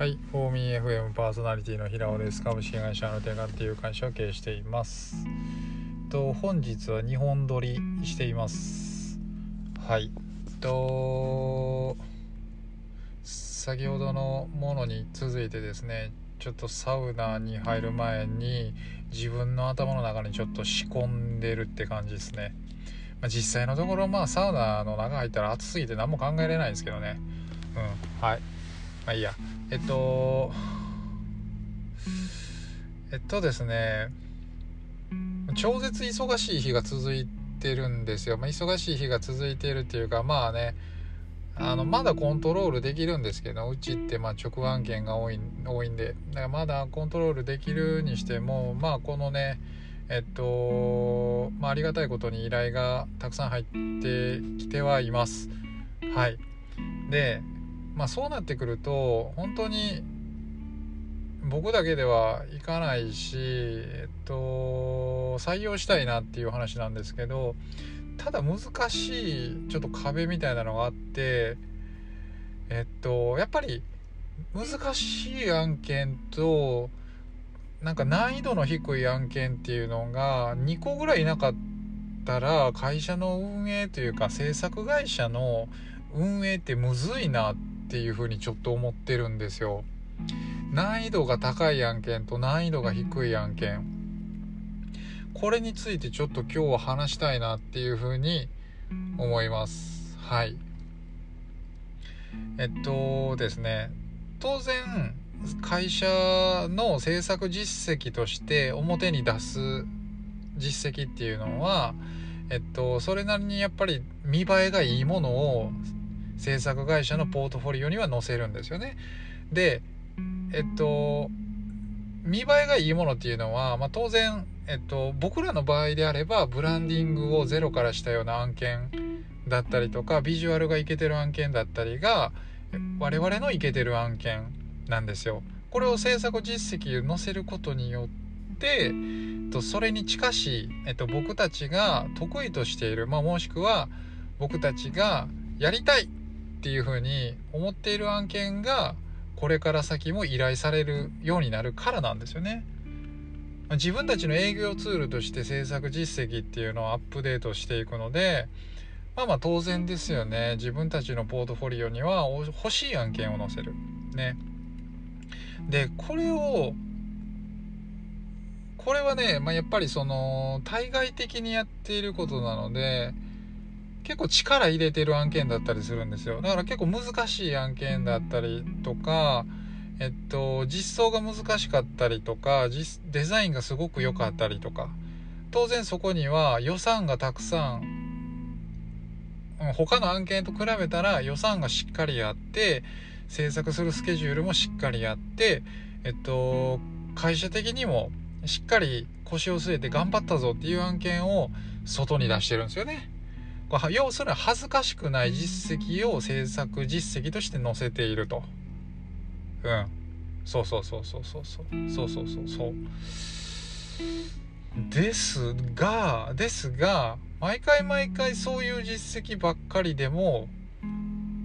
はい、フォーミー FM パーソナリティの平尾です。株式会社の手がっていう会社を経営しています。と本日は2本撮りしています。はい。と先ほどのものに続いてですね、ちょっとサウナに入る前に自分の頭の中にちょっと仕込んでるって感じですね。まあ、実際のところまあサウナの中入ったら暑すぎて何も考えれないんですけどね。うん、はい。まあいいや。えっと、えっとですね、超絶忙しい日が続いてるんですよ。まあ、忙しい日が続いてるっていうか、まあね、あのまだコントロールできるんですけどうちってまあ直案件が多い多いんでだからまだコントロールできるにしてもまあこのねえっと、まあ、ありがたいことに依頼がたくさん入ってきてはいますはいでまあそうなってくると本当に僕だけではいかないし、えっと、採用したいなっていう話なんですけどただ難しいちょっと壁みたいなのがあってえっとやっぱり難しい案件となんか難易度の低い案件っていうのが2個ぐらいいなかったら会社の運営というか制作会社の運営ってむずいなってっていうふうにちょっと思ってるんですよ。難易度が高い案件と難易度が低い案件。これについてちょっと今日は話したいなっていうふうに思います。はい。えっとですね。当然会社の制作実績として表に出す実績っていうのはえっとそれなりにやっぱり見栄えがいいものを制作会社のポートフォリオには載せるんですよね。でえっと見栄えがいいものっていうのは、まあ、当然、えっと、僕らの場合であればブランディングをゼロからしたような案件だったりとかビジュアルがいけてる案件だったりが我々のいけてる案件なんですよ。これを制作実績を載せることによってとそれに近しい、えっと、僕たちが得意としている、まあ、もしくは僕たちがやりたいっていうふうに思っている案件がこれから先も依頼されるようになるからなんですよね。自分たちの営業ツールとして制作実績っていうのをアップデートしていくのでまあまあ当然ですよね自分たちのポートフォリオには欲しい案件を載せる。ね。でこれをこれはね、まあ、やっぱりその対外的にやっていることなので結構力入れてる案件だったりするんですよだから結構難しい案件だったりとかえっと実装が難しかったりとかデザインがすごく良かったりとか当然そこには予算がたくさん他の案件と比べたら予算がしっかりあって制作するスケジュールもしっかりあってえっと会社的にもしっかり腰を据えて頑張ったぞっていう案件を外に出してるんですよね。要するに恥ずかしくない実績を制作実績として載せていると。うん。そうそうそうそうそうそう。そうそうそうそう。ですが、ですが、毎回毎回そういう実績ばっかりでも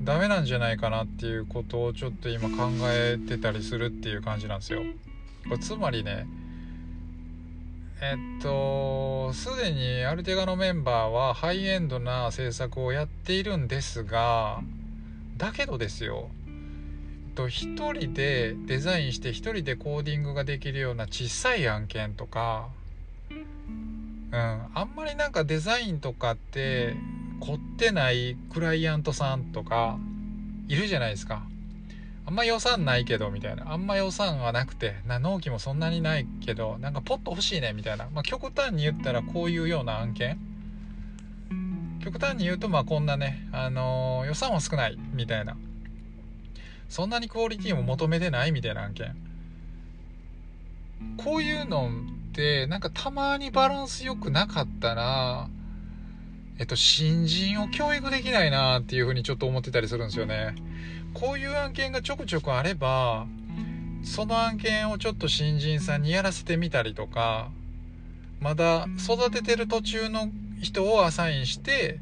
ダメなんじゃないかなっていうことをちょっと今考えてたりするっていう感じなんですよ。つまりね、えっと、すでにアルテガのメンバーはハイエンドな制作をやっているんですが、だけどですよ、と一人でデザインして一人でコーディングができるような小さい案件とか、うん、あんまりなんかデザインとかって凝ってないクライアントさんとかいるじゃないですか。あんま予算ないけどみたいな。あんま予算はなくてな納期もそんなにないけどなんかポッと欲しいねみたいな、まあ、極端に言ったらこういうような案件。極端に言うとまあこんなね、あのー、予算は少ないみたいな。そんなにクオリティも求めてないみたいな案件。こういうのってなんかたまにバランス良くなかったらえっと新人を教育できないなっていうふうにちょっと思ってたりするんですよねこういう案件がちょくちょくあればその案件をちょっと新人さんにやらせてみたりとかまだ育ててる途中の人をアサインして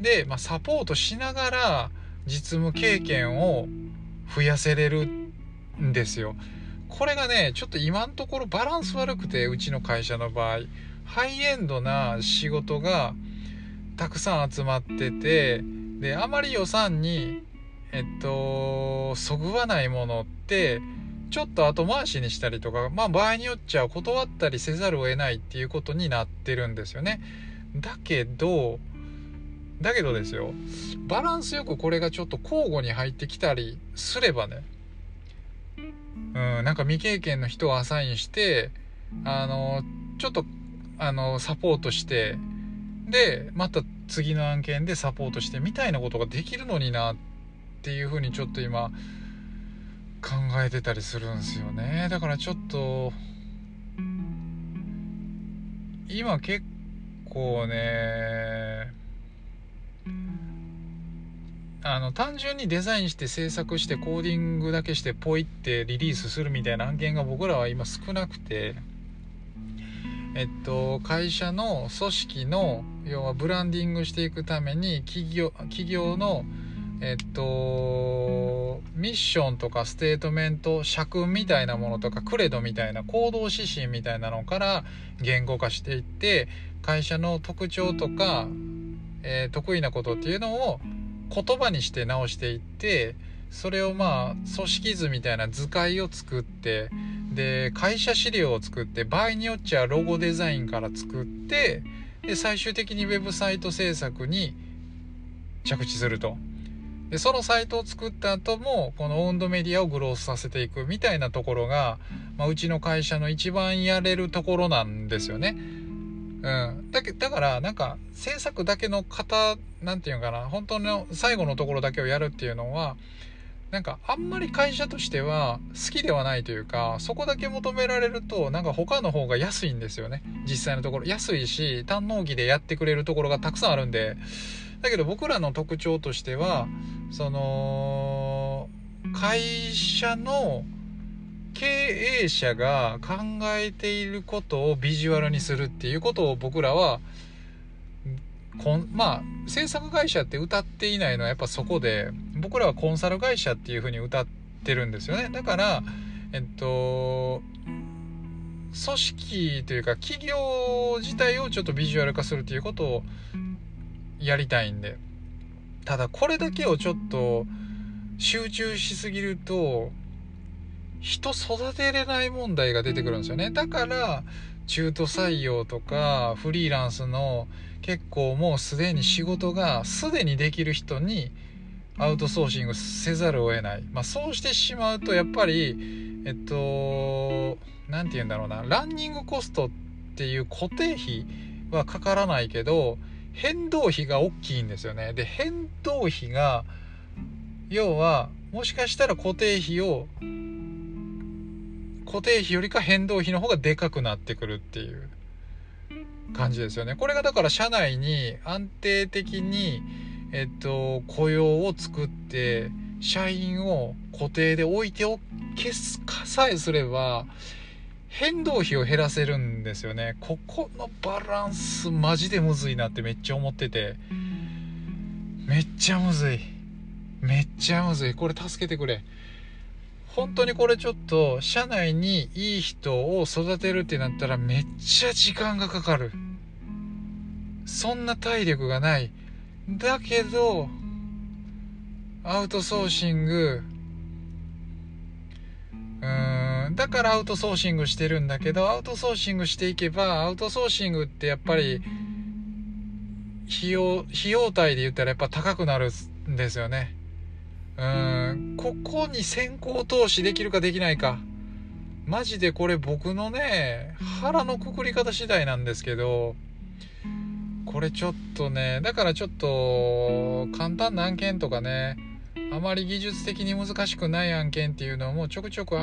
で、まあ、サポートしながら実務経験を増やせれるんですよ。これがねちょっと今のところバランス悪くてうちの会社の場合ハイエンドな仕事がたくさん集まっててであまり予算にえっとそぐわないものってちょっと後回しにしたりとかまあ場合によっちゃ断ったりせざるを得ないっていうことになってるんですよね。だけどだけどですよバランスよくこれがちょっと交互に入ってきたりすればねうん、なんか未経験の人をアサインしてあのちょっとあのサポートしてでまた次の案件でサポートしてみたいなことができるのになっていうふうにちょっと今考えてたりするんですよね。だからちょっと今結構ねあの単純にデザインして制作してコーディングだけしてポイってリリースするみたいな案件が僕らは今少なくてえっと会社の組織の要はブランディングしていくために企業企業のえっとミッションとかステートメント社訓みたいなものとかクレドみたいな行動指針みたいなのから言語化していって会社の特徴とか、えー、得意なことっていうのを言葉にして直していってそれをまあ組織図みたいな図解を作ってで会社資料を作って場合によっちゃロゴデザインから作ってで最終的にウェブサイト制作に着地すると。でそのサイトを作った後もこのオウンドメディアをグロースさせていくみたいなところが、まあ、うちの会社の一番やれるところなんですよね。うん、だけだからなんか制作だけの方何て言うかな本当の最後のところだけをやるっていうのはなんかあんまり会社としては好きではないというかそこだけ求められるとなんか他の方が安いんですよね。実際のところ。安いし堪能期でやってくれるところがたくさんあるんで。だけど僕らの特徴としてはその会社の経営者が考えていることをビジュアルにするっていうことを僕らはこんまあ制作会社って歌っていないのはやっぱそこで僕らはコンサル会社っていうふうに歌ってるんですよね。だからえっと組織というか企業自体をちょっとビジュアル化するということをやりたいんで。ただこれだけをちょっと集中しすぎると人育てれない問題が出てくるんですよね。だから中途採用とかフリーランスの結構もうすでに仕事がすでにできる人にアウトソーシングせざるを得ない、まあ、そうしてしまうとやっぱりえっと何て言うんだろうな。ランニングコストっていう固定費はかからないけど変動費が大きいんですよね。で変動費が要はもしかしたら固定費を固定費よりか変動費の方がでかくなってくるっていう感じですよね。これがだから社内に安定的に、えっと、雇用を作って社員を固定で置いておけさえすれば変動費を減らせるんですよね。ここのバランスマジでむずいなってめっちゃ思ってて。めっちゃむずい。めっちゃむずい。これ助けてくれ。本当にこれちょっと社内にいい人を育てるってなったらめっちゃ時間がかかる。そんな体力がない。だけどアウトソーシングうーんだからアウトソーシングしてるんだけどアウトソーシングしていけばアウトソーシングってやっぱり費用費用対で言ったらやっぱ高くなるんですよね。うんここに先行投資できるかできないか。マジでこれ僕のね腹のくくり方次第なんですけどこれちょっとねだからちょっと簡単な案件とかねあまり技術的に難しくない案件っていうのもちょくちょく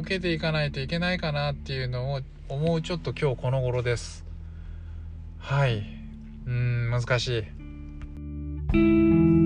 受けていかないといけないかなっていうのを思うちょっと今日この頃です。はい。うん難しい。